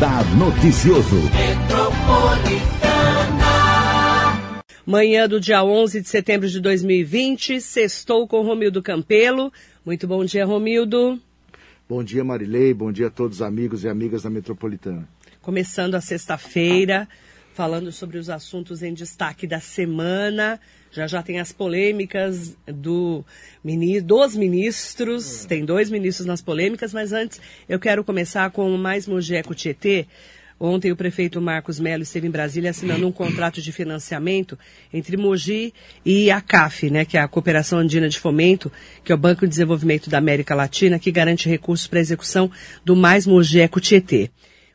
Radar Noticioso. Manhã do dia 11 de setembro de 2020, sextou com Romildo Campelo. Muito bom dia, Romildo. Bom dia, Marilei. Bom dia a todos os amigos e amigas da Metropolitana. Começando a sexta-feira, falando sobre os assuntos em destaque da semana. Já já tem as polêmicas do, dos ministros, tem dois ministros nas polêmicas, mas antes eu quero começar com o mais Mogeco Tietê. Ontem o prefeito Marcos Melo esteve em Brasília assinando um contrato de financiamento entre Mogi e a CAF, né, que é a Cooperação Andina de Fomento, que é o Banco de Desenvolvimento da América Latina, que garante recursos para a execução do mais Mogeco Tietê.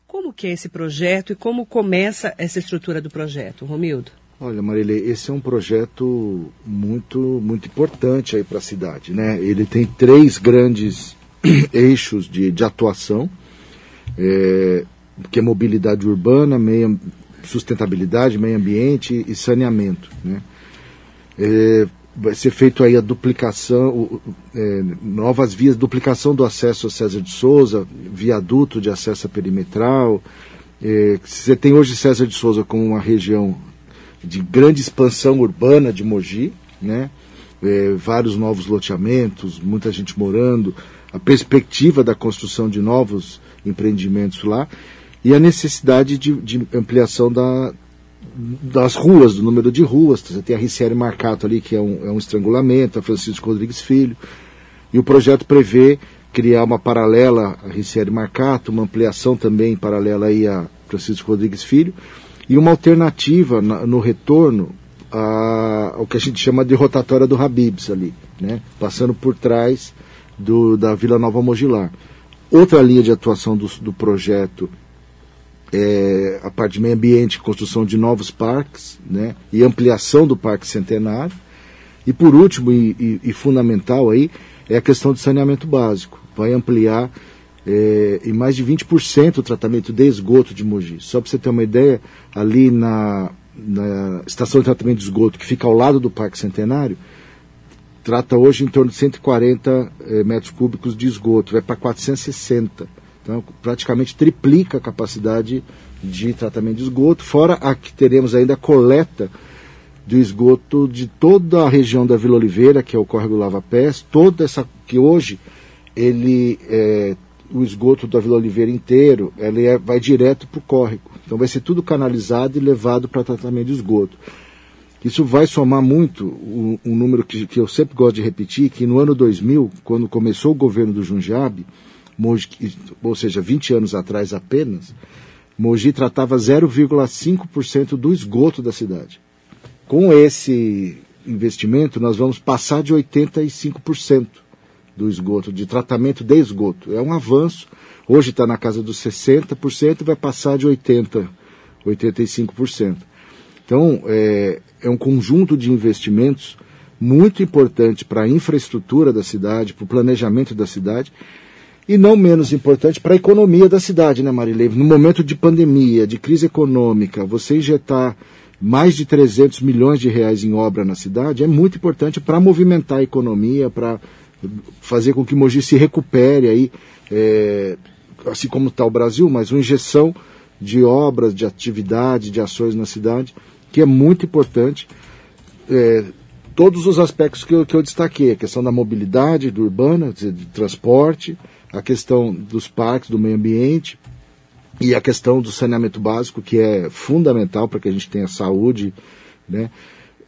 Como que é esse projeto e como começa essa estrutura do projeto, Romildo? Olha, Marilei, esse é um projeto muito, muito importante aí para a cidade, né? Ele tem três grandes eixos de, de atuação, é, que é mobilidade urbana, meio, sustentabilidade, meio ambiente e saneamento, né? É, vai ser feito aí a duplicação, é, novas vias, duplicação do acesso a César de Souza, viaduto de acesso a perimetral. É, você tem hoje César de Souza como uma região de grande expansão urbana de Mogi, né? É, vários novos loteamentos, muita gente morando, a perspectiva da construção de novos empreendimentos lá e a necessidade de, de ampliação da, das ruas, do número de ruas. Você tem a Ricieri Marcato ali, que é um, é um estrangulamento, a Francisco Rodrigues Filho, e o projeto prevê criar uma paralela a Ricieri Marcato, uma ampliação também paralela aí a Francisco Rodrigues Filho, e uma alternativa na, no retorno ao que a gente chama de rotatória do Habibs ali, né? passando por trás do, da Vila Nova Mogilar. Outra linha de atuação do, do projeto é a parte de meio ambiente, construção de novos parques né? e ampliação do Parque Centenário. E por último e, e, e fundamental aí é a questão do saneamento básico. Vai ampliar é, em mais de 20% o tratamento de esgoto de Mogi. Só para você ter uma ideia, ali na, na estação de tratamento de esgoto, que fica ao lado do Parque Centenário, trata hoje em torno de 140 é, metros cúbicos de esgoto, vai para 460. Então, praticamente triplica a capacidade de tratamento de esgoto, fora a que teremos ainda a coleta do esgoto de toda a região da Vila Oliveira, que é o córrego Lava Pés, toda essa que hoje ele é, o esgoto da Vila Oliveira inteiro, ele é, vai direto para o córrego. Então vai ser tudo canalizado e levado para tratamento de esgoto. Isso vai somar muito um, um número que, que, eu sempre gosto de repetir, que no ano 2000, quando começou o governo do Jundiabe, ou seja, 20 anos atrás apenas, Mogi tratava 0,5% do esgoto da cidade. Com esse investimento, nós vamos passar de 85% do esgoto, de tratamento de esgoto. É um avanço. Hoje está na casa dos 60%, vai passar de 80%, 85%. Então, é, é um conjunto de investimentos muito importante para a infraestrutura da cidade, para o planejamento da cidade, e não menos importante para a economia da cidade, né, Marilei? No momento de pandemia, de crise econômica, você injetar mais de 300 milhões de reais em obra na cidade é muito importante para movimentar a economia, para fazer com que Mogi se recupere aí, é, assim como está o Brasil, mas uma injeção de obras, de atividade, de ações na cidade, que é muito importante. É, todos os aspectos que eu, que eu destaquei, a questão da mobilidade do urbana, de transporte, a questão dos parques, do meio ambiente e a questão do saneamento básico, que é fundamental para que a gente tenha saúde, né?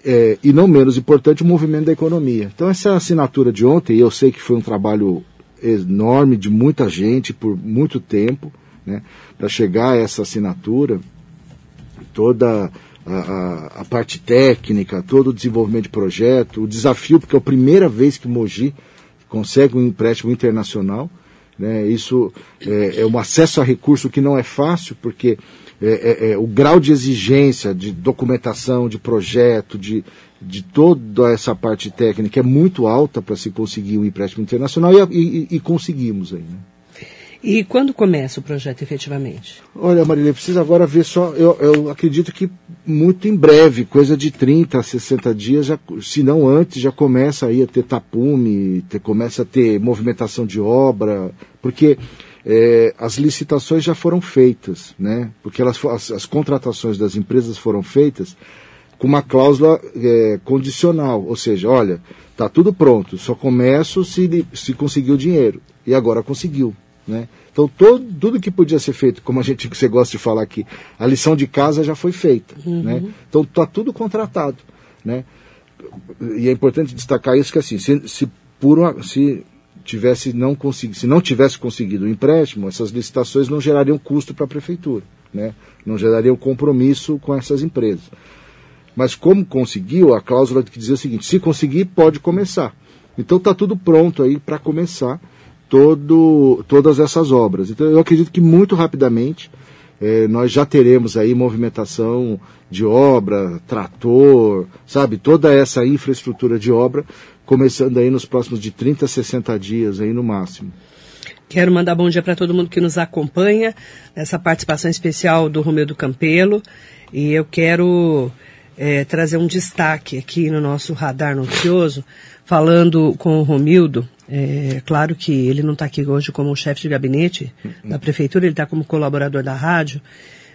É, e não menos importante, o movimento da economia. Então, essa assinatura de ontem, eu sei que foi um trabalho enorme de muita gente por muito tempo, né, para chegar a essa assinatura, toda a, a, a, parte técnica, todo o desenvolvimento de projeto, o desafio, porque é a primeira vez que Mogi consegue um empréstimo internacional. Né, isso é, é um acesso a recurso que não é fácil, porque é, é, é, o grau de exigência de documentação, de projeto, de, de toda essa parte técnica é muito alta para se conseguir um empréstimo internacional e, e, e conseguimos aí. Né? E quando começa o projeto efetivamente? Olha, Marília, precisa agora ver só. Eu, eu, acredito que muito em breve, coisa de 30 a 60 dias, já, se não antes, já começa aí a ter tapume, ter, começa a ter movimentação de obra, porque é, as licitações já foram feitas, né? Porque elas, as, as contratações das empresas foram feitas com uma cláusula é, condicional, ou seja, olha, tá tudo pronto, só começo se, se conseguir o dinheiro. E agora conseguiu, né? Então todo, tudo que podia ser feito, como a gente você gosta de falar aqui, a lição de casa já foi feita, uhum. né? Então tá tudo contratado, né? E é importante destacar isso que assim, se, se por uma, se tivesse não conseguido, se não tivesse conseguido o empréstimo, essas licitações não gerariam custo para a prefeitura, né? Não gerariam compromisso com essas empresas. Mas como conseguiu, a cláusula que dizia o seguinte: se conseguir, pode começar. Então está tudo pronto aí para começar todo, todas essas obras. Então eu acredito que muito rapidamente eh, nós já teremos aí movimentação de obra, trator, sabe, toda essa infraestrutura de obra, começando aí nos próximos de 30 a 60 dias aí no máximo. Quero mandar bom dia para todo mundo que nos acompanha nessa participação especial do Romeu do Campelo e eu quero é, trazer um destaque aqui no nosso radar noticioso, falando com o Romildo. É claro que ele não está aqui hoje como chefe de gabinete da prefeitura, ele está como colaborador da rádio,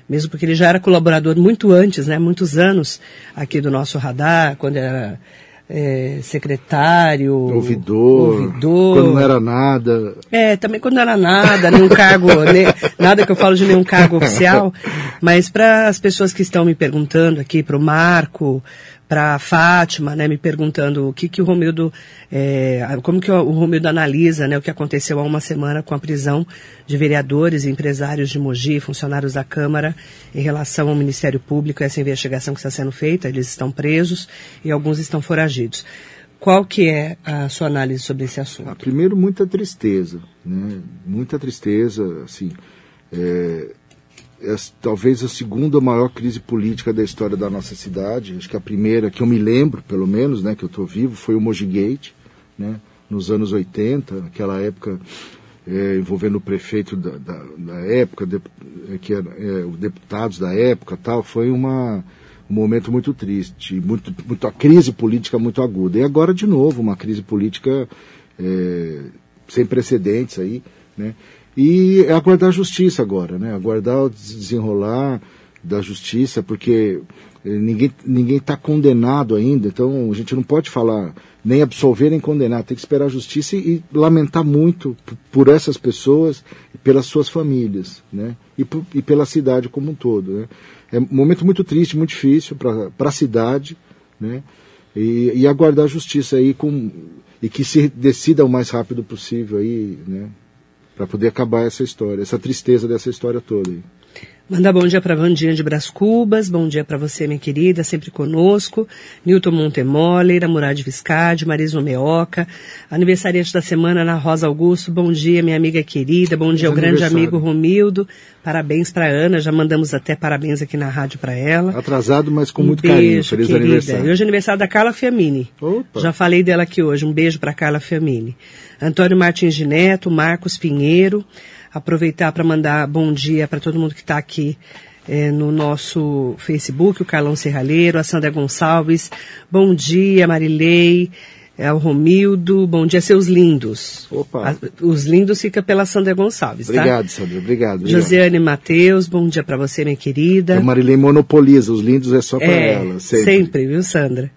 mesmo porque ele já era colaborador muito antes, né, muitos anos aqui do nosso radar, quando era é, secretário, ouvidor, ouvidor, quando não era nada. É, também quando não era nada, nenhum cargo, nem, nada que eu falo de nenhum cargo oficial, mas para as pessoas que estão me perguntando aqui, para o Marco, para a Fátima, né, me perguntando o que que o Romildo, é, como que o Romildo analisa, né, o que aconteceu há uma semana com a prisão de vereadores empresários de Mogi, funcionários da Câmara, em relação ao Ministério Público, essa investigação que está sendo feita, eles estão presos e alguns estão foragidos. Qual que é a sua análise sobre esse assunto? Ah, primeiro, muita tristeza, né, muita tristeza, assim, é, é talvez a segunda maior crise política da história da nossa cidade. Acho que a primeira, que eu me lembro, pelo menos, né, que eu estou vivo, foi o Mogi Gate, né, nos anos 80, aquela época é, envolvendo o prefeito da, da, da época, de, é, que era, é, os deputados da época tal, foi uma, um momento muito triste, muito, muito, a crise política muito aguda. E agora, de novo, uma crise política é, sem precedentes aí, né? E é aguardar a justiça agora, né? Aguardar o desenrolar da justiça, porque eh, ninguém ninguém está condenado ainda, então a gente não pode falar nem absolver nem condenar, tem que esperar a justiça e, e lamentar muito por essas pessoas pelas suas famílias, né? E, e pela cidade como um todo, né? É um momento muito triste, muito difícil para a cidade, né? E, e aguardar a justiça aí com e que se decida o mais rápido possível aí, né? Para poder acabar essa história, essa tristeza dessa história toda. Manda bom dia para Vandinha de Bras Cubas, bom dia para você, minha querida, sempre conosco. Newton Montemoller, Murad Viscardi, Marisa Meoca, aniversariante da semana, Ana Rosa Augusto, bom dia, minha amiga querida, bom dia ao grande amigo Romildo, parabéns para Ana, já mandamos até parabéns aqui na rádio para ela. Atrasado, mas com um muito beijo, carinho, feliz querida. aniversário. E hoje é aniversário da Carla Fiamini, Opa. já falei dela aqui hoje, um beijo para Carla Fiamini. Antônio Martins de Neto, Marcos Pinheiro, aproveitar para mandar bom dia para todo mundo que está aqui é, no nosso Facebook, o Carlão Serralheiro, a Sandra Gonçalves, bom dia, Marilei, é, o Romildo, bom dia, seus lindos. Opa. A, os lindos fica pela Sandra Gonçalves, obrigado, tá? Obrigado, Sandra, obrigado. obrigado. Josiane Matheus, bom dia para você, minha querida. A Marilei monopoliza, os lindos é só para é, ela, sempre. Sempre, viu, Sandra?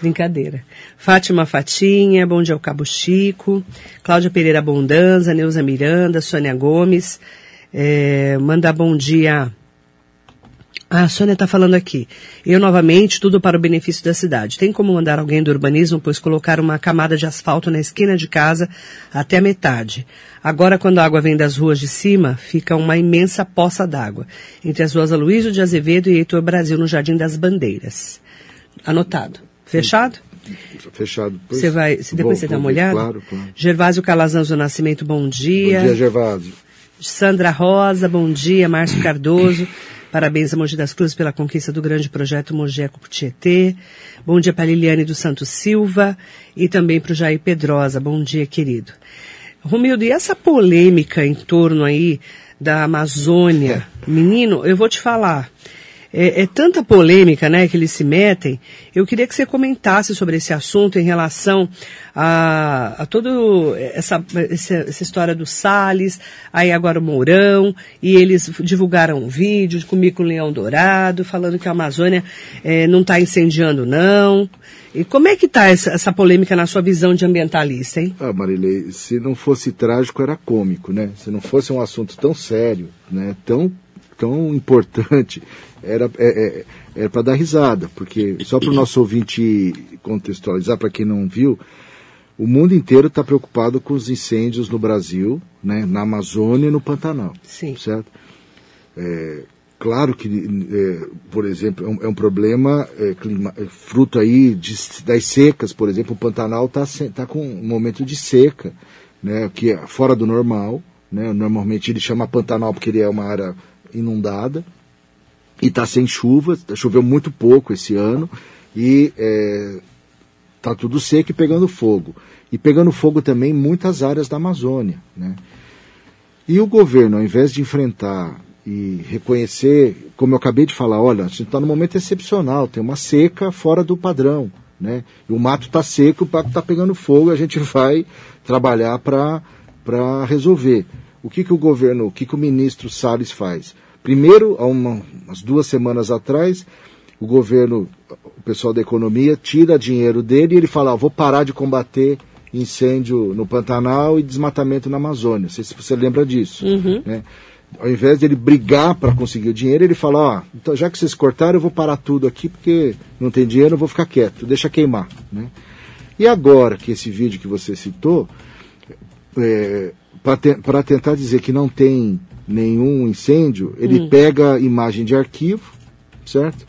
Brincadeira. Fátima Fatinha, bom dia ao Cabo Chico. Cláudia Pereira Bondanza, Neuza Miranda, Sônia Gomes. É, manda bom dia. Ah, a Sônia está falando aqui. Eu novamente, tudo para o benefício da cidade. Tem como mandar alguém do urbanismo, pois colocar uma camada de asfalto na esquina de casa até a metade. Agora, quando a água vem das ruas de cima, fica uma imensa poça d'água. Entre as ruas Aloysio de Azevedo e Heitor Brasil, no Jardim das Bandeiras. Anotado. Fechado? Fechado. Você vai, se depois vou, você dá uma olhada? Claro, claro. Gervásio Calazans do Nascimento, bom dia. Bom dia, Gervásio. Sandra Rosa, bom dia. Márcio Cardoso, parabéns a Mogi das Cruzes pela conquista do grande projeto Mogi Eco Tietê. Bom dia para Liliane dos Santos Silva e também para o Jair Pedrosa. Bom dia, querido. Romildo, e essa polêmica em torno aí da Amazônia? É. Menino, eu vou te falar. É, é, tanta polêmica, né, que eles se metem. Eu queria que você comentasse sobre esse assunto em relação a, a toda essa, essa, história do Salles, aí agora o Mourão, e eles divulgaram um vídeo com o Leão Dourado, falando que a Amazônia é, não está incendiando, não. E como é que está essa, essa, polêmica na sua visão de ambientalista, hein? Ah, Marilei, se não fosse trágico, era cômico, né? Se não fosse um assunto tão sério, né? Tão, tão importante, era, é, é, é para dar risada, porque só para o nosso ouvinte contextualizar, para quem não viu, o mundo inteiro está preocupado com os incêndios no Brasil, né? Na Amazônia e no Pantanal. Sim. Certo? É, Claro que, é, por exemplo, é um, é um problema é, clima, é, fruto aí de, das secas, por exemplo, o Pantanal está tá com um momento de seca, né, que é fora do normal. Né, normalmente ele chama Pantanal porque ele é uma área inundada e está sem chuva, tá, choveu muito pouco esse ano e está é, tudo seco e pegando fogo. E pegando fogo também muitas áreas da Amazônia. Né? E o governo, ao invés de enfrentar e reconhecer, como eu acabei de falar, olha, a gente está num momento excepcional, tem uma seca fora do padrão, né? E o mato está seco, o mato está pegando fogo, a gente vai trabalhar para resolver. O que, que o governo, o que, que o ministro Salles faz? Primeiro, há uma, umas duas semanas atrás, o governo, o pessoal da economia, tira dinheiro dele e ele fala, ah, vou parar de combater incêndio no Pantanal e desmatamento na Amazônia. Não sei se você lembra disso. Uhum. Né? ao invés dele brigar para conseguir o dinheiro, ele fala, ó, então já que vocês cortaram, eu vou parar tudo aqui porque não tem dinheiro, eu vou ficar quieto, deixa queimar, né? E agora que esse vídeo que você citou, é, para te, tentar dizer que não tem nenhum incêndio, ele hum. pega imagem de arquivo, certo?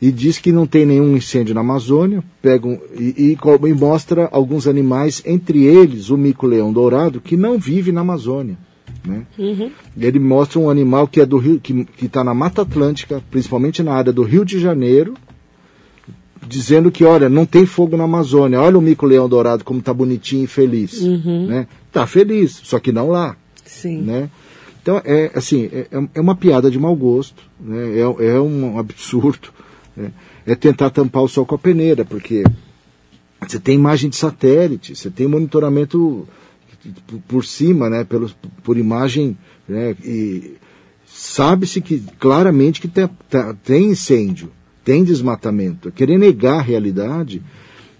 E diz que não tem nenhum incêndio na Amazônia, pega um, e, e, e mostra alguns animais, entre eles o mico-leão dourado, que não vive na Amazônia. Né? Uhum. Ele mostra um animal que é do Rio, que está na Mata Atlântica, principalmente na área do Rio de Janeiro, dizendo que, olha, não tem fogo na Amazônia. Olha o mico-leão dourado como está bonitinho e feliz. Uhum. Né? Tá feliz, só que não lá. Sim. Né? Então, é assim, é, é uma piada de mau gosto, né? é, é um absurdo. Né? É tentar tampar o sol com a peneira, porque você tem imagem de satélite, você tem monitoramento por cima, né, pelo, por imagem, né, e sabe-se que claramente que tem, tem incêndio, tem desmatamento. Querer negar a realidade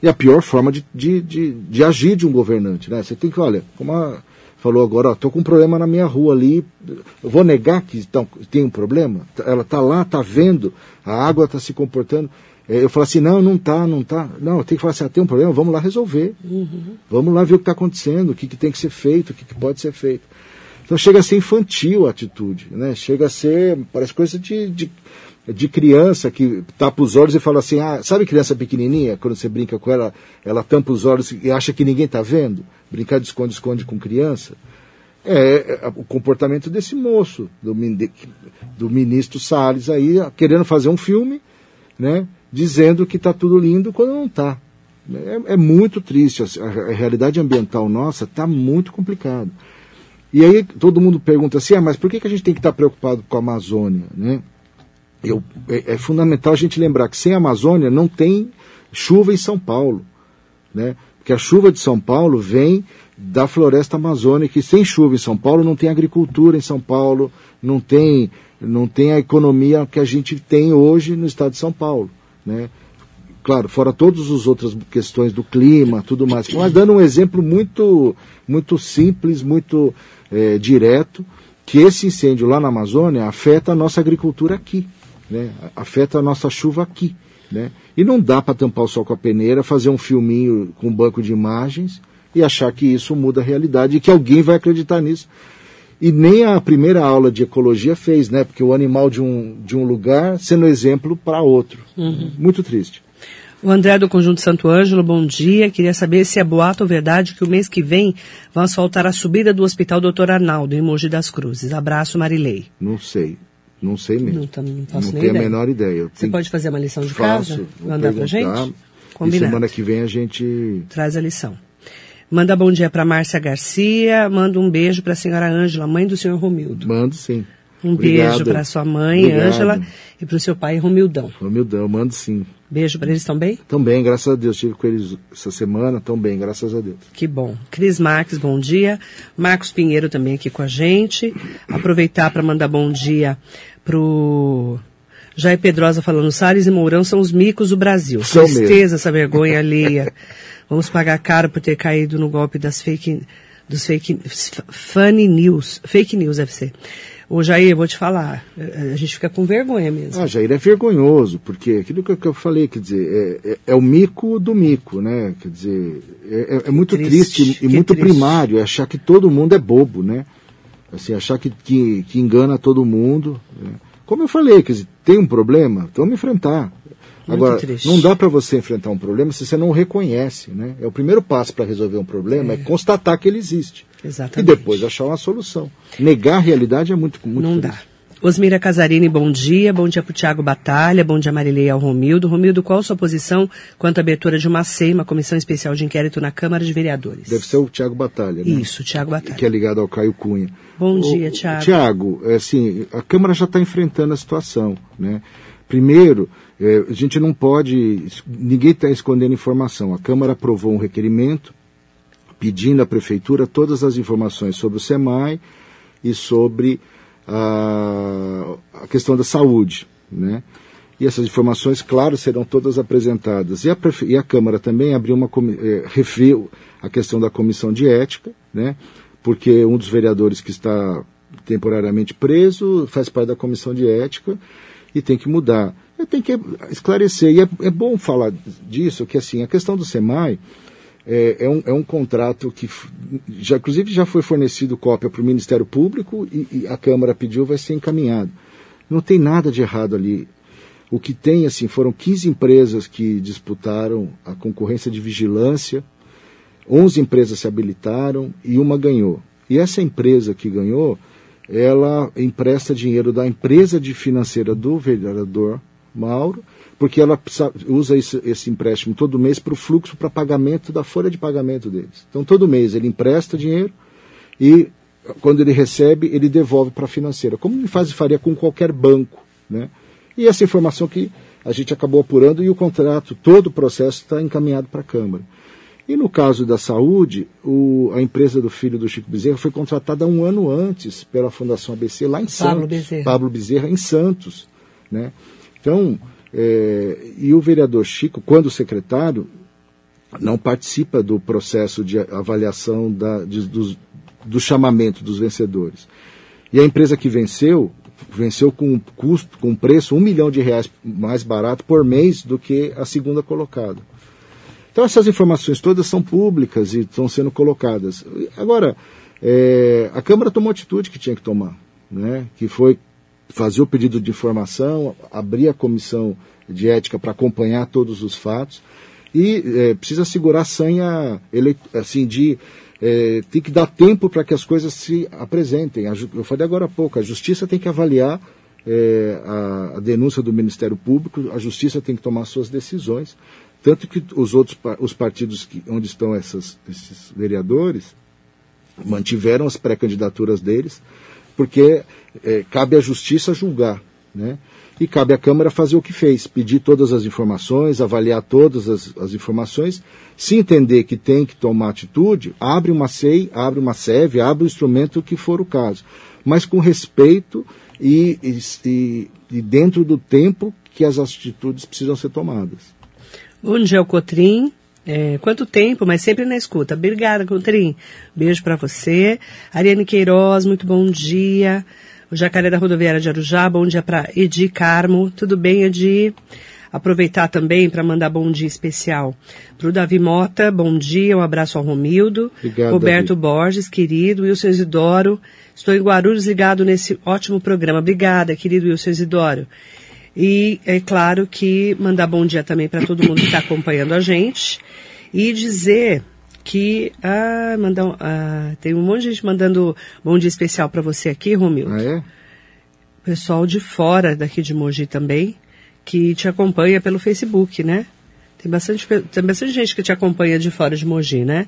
é a pior forma de, de, de, de agir de um governante. Né? Você tem que, olha, como a, falou agora, estou com um problema na minha rua ali, eu vou negar que então, tem um problema? Ela está lá, está vendo, a água está se comportando. É, eu falo assim, não, não tá, não tá. Não, tenho que falar assim, ah, tem um problema, vamos lá resolver. Uhum. Vamos lá ver o que está acontecendo, o que, que, tem que ser feito, o que, que, pode ser feito. Então chega a ser infantil a atitude, né? Chega a ser, parece coisa de, de, de criança que tapa os olhos e fala assim, ah, sabe criança pequenininha, quando você brinca com ela, ela tampa os olhos e acha que ninguém está vendo? Brincar de esconde-esconde com criança. É, é, o comportamento desse moço, do, do ministro Salles aí, querendo fazer um filme, né? dizendo que está tudo lindo quando não está. É, é, muito triste. A, a, realidade ambiental nossa está muito complicada. E aí todo mundo pergunta assim, ah, mas por que, que a gente tem que estar tá preocupado com a Amazônia? Né? Eu, é, é, fundamental a gente lembrar que sem a Amazônia não tem chuva em São Paulo. Né? Porque a chuva de São Paulo vem da floresta amazônica e sem chuva em São Paulo não tem agricultura em São Paulo, não tem, não tem a economia que a gente tem hoje no estado de São Paulo. Né? Claro, fora todas as outras questões do clima, tudo mais. Mas dando um exemplo muito, muito simples, muito é, direto, que esse incêndio lá na Amazônia afeta a nossa agricultura aqui, né? afeta a nossa chuva aqui. Né? E não dá para tampar o sol com a peneira, fazer um filminho com um banco de imagens e achar que isso muda a realidade e que alguém vai acreditar nisso. E nem a primeira aula de ecologia fez, né? Porque o animal de um, de um lugar sendo exemplo para outro. Uhum. Muito triste. O André do Conjunto Santo Ângelo, bom dia. Queria saber se é boato ou verdade que o mês que vem vão asfaltar a subida do Hospital Dr. Arnaldo, em Mogi das Cruzes. Abraço, Marilei. Não sei. Não sei mesmo. Não, não, faço não tenho a menor ideia. Você tenho... pode fazer uma lição de Faço, casa? Mandar pra gente? Combinado. E semana que vem a gente... Traz a lição. Manda bom dia para Márcia Garcia, manda um beijo para a senhora Ângela, mãe do senhor Romildo. Mando sim. Um Obrigado. beijo para sua mãe. Ângela, e para o seu pai, Romildão. Romildão, mando sim. Beijo para eles também? Bem, graças a Deus. Estive com eles essa semana, tão bem, graças a Deus. Que bom. Cris Marques, bom dia. Marcos Pinheiro também aqui com a gente. Aproveitar para mandar bom dia pro Jair Pedrosa falando, Salles e Mourão são os micos do Brasil. São mesmo. Tristeza, essa vergonha alheia. Vamos pagar caro por ter caído no golpe das fake, dos fake, funny news. Fake news deve ser. Ô Jair, vou te falar, a gente fica com vergonha mesmo. Ah, Jair, é vergonhoso, porque aquilo que eu, falei, quer dizer, é, é- é o mico do mico, né? Quer dizer, é, é- é muito Triste, triste, e muito triste. primário, é achar que todo mundo é bobo, né? Assim, achar que, que, que engana todo mundo. né? Como eu falei, quer dizer, tem um problema, vamos enfrentar. Muito Agora, triste. não dá para você enfrentar um problema se você não o reconhece, né? É o primeiro passo para resolver um problema é. constatar que ele existe. Exatamente. E depois achar uma solução. Negar a realidade é muito, muito Não triste. dá. Osmira Casarini, bom dia. Bom dia para o Tiago Batalha. Bom dia, Marileia ao Romildo. Romildo, qual a sua posição quanto à abertura de uma SEI, uma comissão especial de inquérito na Câmara de Vereadores? Deve ser o Tiago Batalha, né? Isso, Tiago Batalha. que é ligado ao Caio Cunha. Bom O- dia, Tiago. Tiago, é assim, a Câmara já está enfrentando a situação, né? Primeiro, é, a gente não pode, ninguém está escondendo informação. A Câmara aprovou um requerimento pedindo à Prefeitura todas as informações sobre o SEMAI e sobre a, a questão da saúde, né? E essas informações, claro, serão todas apresentadas. E a, e a Câmara também abriu uma eh, reveu a questão da comissão de ética, né? Porque um dos vereadores que está temporariamente preso faz parte da comissão de ética e tem que mudar. Tem que esclarecer. E é, é bom falar disso, que assim, a questão do SEMAI é, é um, é um contrato que, já, inclusive, já foi fornecido cópia para o Ministério Público e, e a Câmara pediu, vai ser encaminhado. Não tem nada de errado ali. O que tem, assim, foram 15 empresas que disputaram a concorrência de vigilância, 11 empresas se habilitaram e uma ganhou. E essa empresa que ganhou, ela empresta dinheiro da empresa de financeira do vereador Mauro, porque ela usa esse, esse empréstimo todo mês para o fluxo para pagamento da folha de pagamento deles. Então, todo mês ele empresta dinheiro e, quando ele recebe, ele devolve para a financeira, como ele faz faria com qualquer banco. Né? E essa informação que a gente acabou apurando e o contrato, todo o processo está encaminhado para a Câmara. E no caso da saúde, o- a empresa do filho do Chico Bezerra foi contratada um ano antes pela Fundação ABC lá em Pablo Santos. Bezerra. Pablo Bezerra, em Santos. Né? Então, é, e o vereador Chico, quando secretário, não participa do processo de avaliação da, de- dos- do chamamento dos vencedores. E a empresa que venceu, venceu com um custo, com um preço um milhão de reais mais barato por mês do que a segunda colocada. Então essas informações todas são públicas e estão sendo colocadas. Agora, é, a Câmara tomou a atitude que tinha que tomar, né? que foi fazer o pedido de informação, abrir a comissão de ética para acompanhar todos os fatos. E é, precisa segurar a sanha assim de é, tem que dar tempo para que as coisas se apresentem. Eu falei agora há pouco, a justiça tem que avaliar é, a, a denúncia do Ministério Público, a justiça tem que tomar suas decisões, tanto que os outros os partidos que, onde estão essas, esses vereadores mantiveram as pré-candidaturas deles, porque é, cabe à justiça julgar, né? E cabe à Câmara fazer o que fez, pedir todas as informações, avaliar todas as, as informações, se entender que tem que tomar atitude, abre uma SEI, abre uma SEV, abre o instrumento que for o caso, mas com respeito e, e- e- dentro do tempo que as atitudes precisam ser tomadas. Bom dia, Cotrim. É, quanto tempo, mas sempre na escuta. Obrigada, Cotrim. Beijo para você. Ariane Queiroz, muito bom dia. O Jacaré da Rodoviária de Arujá, bom dia para Edi Carmo. Tudo bem, Edi? Aproveitar também para mandar bom dia especial para o Davi Mota, bom dia, um abraço ao Romildo. Obrigado, Roberto Davi. Borges, querido, Wilson Isidoro. Estou em Guarulhos ligado nesse ótimo programa. Obrigada, querido Wilson Isidoro. E é claro que mandar bom dia também para todo mundo que está acompanhando a gente. E dizer que. Ah, mandar, um- ah, tem um monte de gente mandando bom dia especial para você aqui, Romildo. Ah, é? Pessoal de fora daqui de Mogi também, que te acompanha pelo Facebook, né? Tem bastante, tem bastante gente que te acompanha de fora de Mogi, né?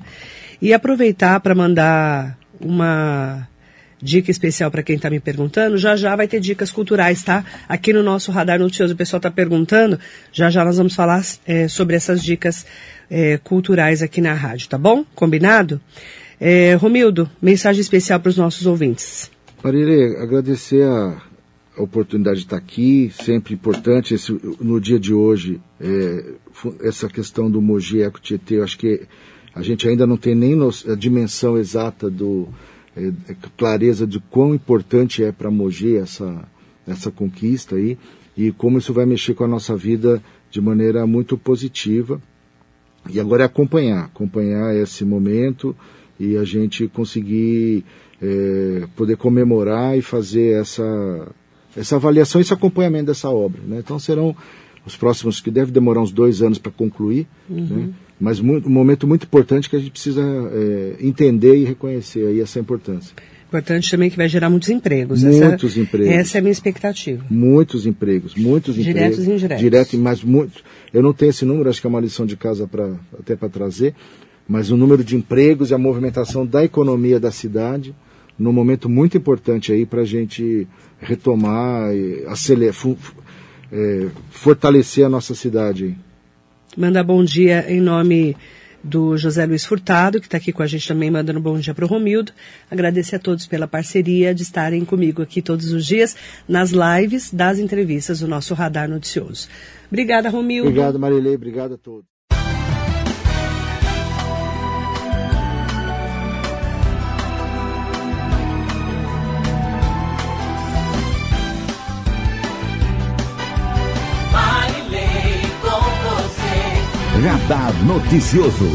E aproveitar para mandar uma dica especial para quem está me perguntando, já já vai ter dicas culturais, tá? Aqui no nosso Radar Noticioso, o pessoal está perguntando, já já nós vamos falar é, sobre essas dicas é, culturais aqui na rádio, tá bom? Combinado? É, Romildo, mensagem especial para os nossos ouvintes. Marília, agradecer a, a, oportunidade de estar aqui, sempre importante esse, no dia de hoje, é, essa questão do Mogi Eco Tietê, eu acho que a gente ainda não tem nem a dimensão exata do é, é, clareza de quão importante é para Mogi essa essa conquista aí e como isso vai mexer com a nossa vida de maneira muito positiva. E agora é acompanhar, acompanhar esse momento e a gente conseguir é, poder comemorar e fazer essa, essa avaliação, esse acompanhamento dessa obra. Né? Então serão os próximos, que deve demorar uns dois anos para concluir, uhum. né? Mas muito, um momento muito importante que a gente precisa é, entender e reconhecer aí essa importância. Importante também que vai gerar muitos empregos. Muitos essa, empregos. Essa é a minha expectativa. Muitos empregos, muitos Diretos empregos. e indiretos. Direto, mas muitos. Eu não tenho esse número, acho que é uma lição de casa para até para trazer, mas o número de empregos e a movimentação da economia da cidade num momento muito importante aí para a gente retomar e acelerar, é, fortalecer a nossa cidade. Manda bom dia em nome do José Luiz Furtado, que está aqui com a gente também, mandando bom dia para o Romildo. Agradecer a todos pela parceria de estarem comigo aqui todos os dias nas lives das entrevistas do nosso Radar Noticioso. Obrigada, Romildo. Obrigado, Marilei. Obrigado a todos. Radar Noticioso.